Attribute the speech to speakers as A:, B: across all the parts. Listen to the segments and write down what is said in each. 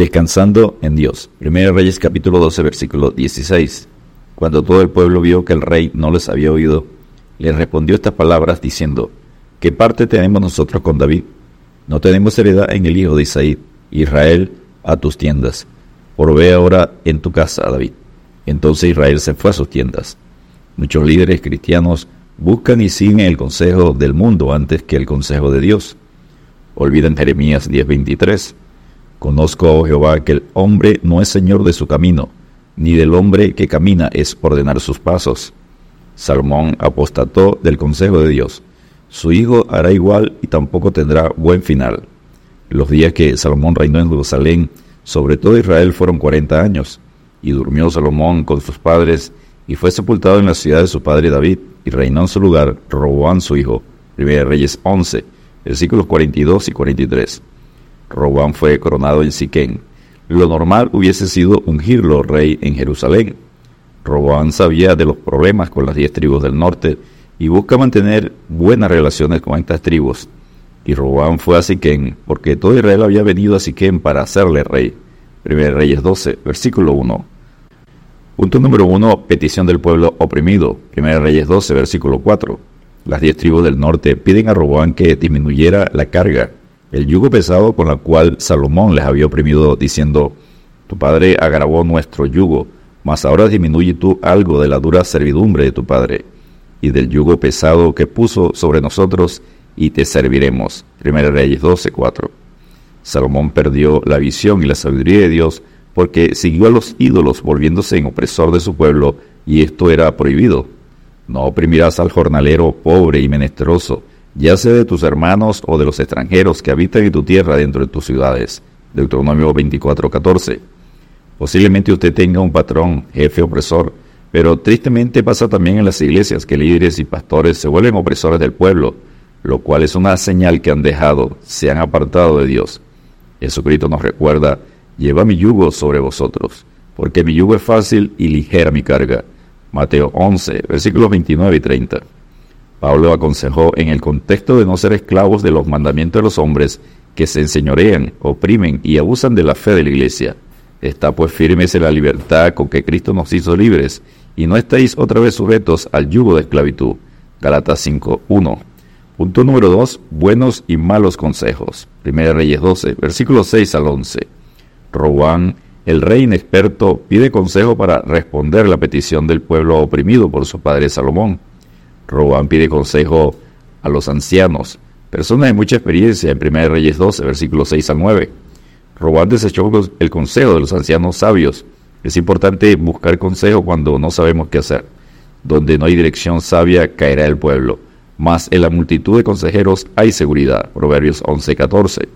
A: Descansando en Dios. 1 Reyes capítulo 12 versículo 16. Cuando todo el pueblo vio que el rey no les había oído, le respondió estas palabras diciendo, ¿qué parte tenemos nosotros con David? No tenemos heredad en el hijo de Isaí, Israel, a tus tiendas. Provee ahora en tu casa, David. Entonces Israel se fue a sus tiendas. Muchos líderes cristianos buscan y siguen el consejo del mundo antes que el consejo de Dios. Olvidan Jeremías 10:23 Conozco, oh Jehová, que el hombre no es señor de su camino, ni del hombre que camina es ordenar sus pasos. Salomón apostató del consejo de Dios. Su hijo hará igual y tampoco tendrá buen final. Los días que Salomón reinó en Jerusalén, sobre todo Israel, fueron cuarenta años, y durmió Salomón con sus padres, y fue sepultado en la ciudad de su padre David, y reinó en su lugar Roboán su hijo. 1 Reyes 11, versículos 42 y 43. Robán fue coronado en Siquén. Lo normal hubiese sido ungirlo rey en Jerusalén. Robán sabía de los problemas con las diez tribus del norte y busca mantener buenas relaciones con estas tribus. Y Robán fue a Siquén porque todo Israel había venido a Siquén para hacerle rey. 1 Reyes 12, versículo 1. Punto número 1. Petición del pueblo oprimido. 1 Reyes 12, versículo 4. Las diez tribus del norte piden a Robán que disminuyera la carga el yugo pesado con el cual Salomón les había oprimido, diciendo, Tu padre agravó nuestro yugo, mas ahora disminuye tú algo de la dura servidumbre de tu padre, y del yugo pesado que puso sobre nosotros, y te serviremos. 1 Reyes 12, 4. Salomón perdió la visión y la sabiduría de Dios porque siguió a los ídolos volviéndose en opresor de su pueblo, y esto era prohibido. No oprimirás al jornalero pobre y menesteroso, ya sea de tus hermanos o de los extranjeros que habitan en tu tierra dentro de tus ciudades. Deuteronomio 24:14. Posiblemente usted tenga un patrón, jefe opresor, pero tristemente pasa también en las iglesias que líderes y pastores se vuelven opresores del pueblo, lo cual es una señal que han dejado, se han apartado de Dios. Jesucristo nos recuerda, lleva mi yugo sobre vosotros, porque mi yugo es fácil y ligera mi carga. Mateo 11, versículos 29 y 30. Pablo aconsejó en el contexto de no ser esclavos de los mandamientos de los hombres que se enseñorean, oprimen y abusan de la fe de la iglesia. Está pues firmes en la libertad con que Cristo nos hizo libres, y no estáis otra vez sujetos al yugo de esclavitud. Galatas 5.1. Punto número 2. Buenos y malos consejos. 1 Reyes 12, versículos 6 al 11. Robán, el rey inexperto, pide consejo para responder la petición del pueblo oprimido por su padre Salomón. Robán pide consejo a los ancianos, personas de mucha experiencia en 1 Reyes 12, versículos 6 al 9. Robán desechó el consejo de los ancianos sabios. Es importante buscar consejo cuando no sabemos qué hacer. Donde no hay dirección sabia, caerá el pueblo. Mas en la multitud de consejeros hay seguridad. Proverbios 11, 14.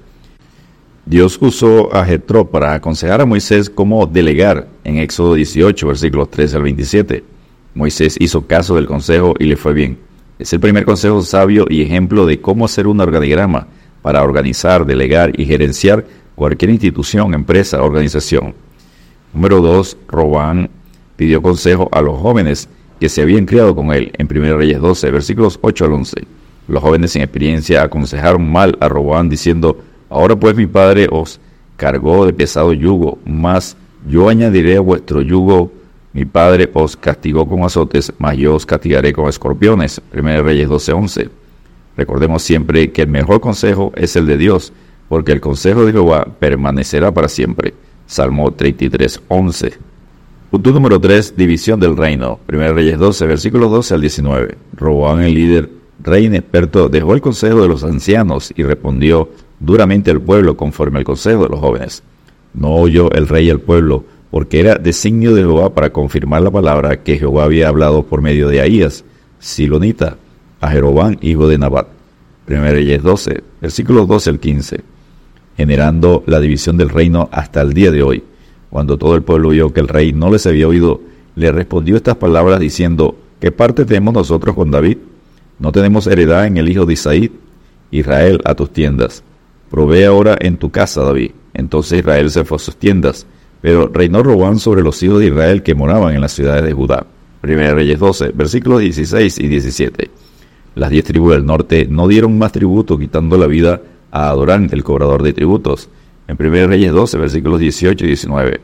A: Dios usó a Jetro para aconsejar a Moisés cómo delegar en Éxodo 18, versículos 13 al 27. Moisés hizo caso del consejo y le fue bien. Es el primer consejo sabio y ejemplo de cómo hacer un organigrama para organizar, delegar y gerenciar cualquier institución, empresa, organización. Número 2. Robán pidió consejo a los jóvenes que se habían criado con él en 1 Reyes 12, versículos 8 al 11. Los jóvenes sin experiencia aconsejaron mal a Robán diciendo, ahora pues mi padre os cargó de pesado yugo, mas yo añadiré a vuestro yugo mi padre os castigó con azotes, mas yo os castigaré con escorpiones. 1 Reyes 12:11. Recordemos siempre que el mejor consejo es el de Dios, porque el consejo de Jehová permanecerá para siempre. Salmo 33:11. Punto número 3. División del reino. 1 Reyes 12, versículos 12 al 19. Roboán el líder, rey inexperto, dejó el consejo de los ancianos y respondió duramente al pueblo conforme al consejo de los jóvenes. No oyó el rey al pueblo, porque era designio de Jehová para confirmar la palabra que Jehová había hablado por medio de Ahías, Silonita, a Jeroboam, hijo de Nabat. 1 Reyes 12, versículos 12 al 15, generando la división del reino hasta el día de hoy. Cuando todo el pueblo vio que el rey no les había oído, le respondió estas palabras diciendo, ¿qué parte tenemos nosotros con David? ¿No tenemos heredad en el hijo de Isaí? Israel, a tus tiendas. Provee ahora en tu casa, David. Entonces Israel se fue a sus tiendas pero reinó Robán sobre los hijos de Israel que moraban en las ciudades de Judá. 1 Reyes 12, versículos 16 y 17. Las diez tribus del norte no dieron más tributo, quitando la vida a Adorán, el cobrador de tributos. En 1 Reyes 12, versículos 18 y 19.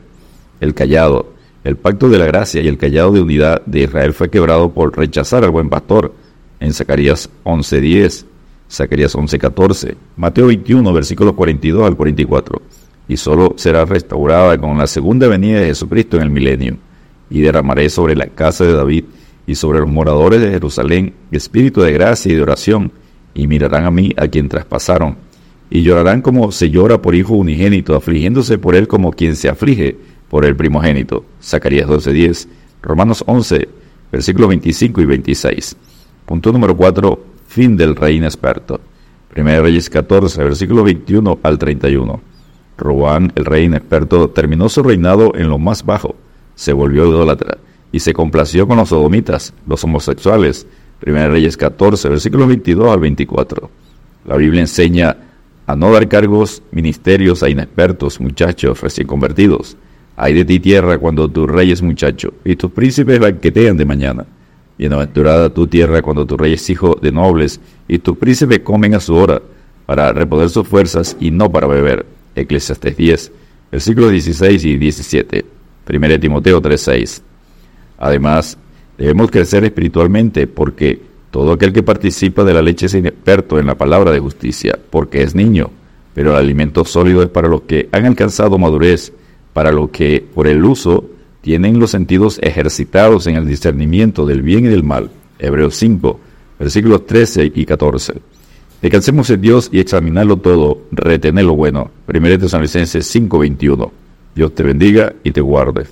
A: El callado. El pacto de la gracia y el callado de unidad de Israel fue quebrado por rechazar al buen pastor. En Zacarías 11.10, Zacarías 11.14, Mateo 21, versículos 42 al 44. Y solo será restaurada con la segunda venida de Jesucristo en el milenio. Y derramaré sobre la casa de David y sobre los moradores de Jerusalén espíritu de gracia y de oración, y mirarán a mí a quien traspasaron, y llorarán como se llora por hijo unigénito, afligiéndose por él como quien se aflige por el primogénito. Zacarías 12:10, Romanos 11, versículos 25 y 26. Punto número 4, fin del rey inexperto. 1 Reyes 14, versículo 21 al 31. Robán, el rey inexperto, terminó su reinado en lo más bajo, se volvió idólatra y se complació con los sodomitas, los homosexuales. 1 Reyes 14, versículos 22 al 24. La Biblia enseña a no dar cargos ministerios a inexpertos, muchachos recién convertidos. Hay de ti tierra cuando tu rey es muchacho, y tus príncipes banquetean de mañana. Bienaventurada tu tierra cuando tu rey es hijo de nobles, y tus príncipes comen a su hora, para reponer sus fuerzas y no para beber. Eclesiastes 10, versículos 16 y 17. 1 Timoteo 3:6. Además, debemos crecer espiritualmente porque todo aquel que participa de la leche es inexperto en la palabra de justicia, porque es niño, pero el alimento sólido es para los que han alcanzado madurez, para los que, por el uso, tienen los sentidos ejercitados en el discernimiento del bien y del mal. Hebreos 5, versículos 13 y 14. Descansemos en Dios y examinarlo todo, retener lo bueno. 1 Tesalonicenses 5:21. Dios te bendiga y te guarde.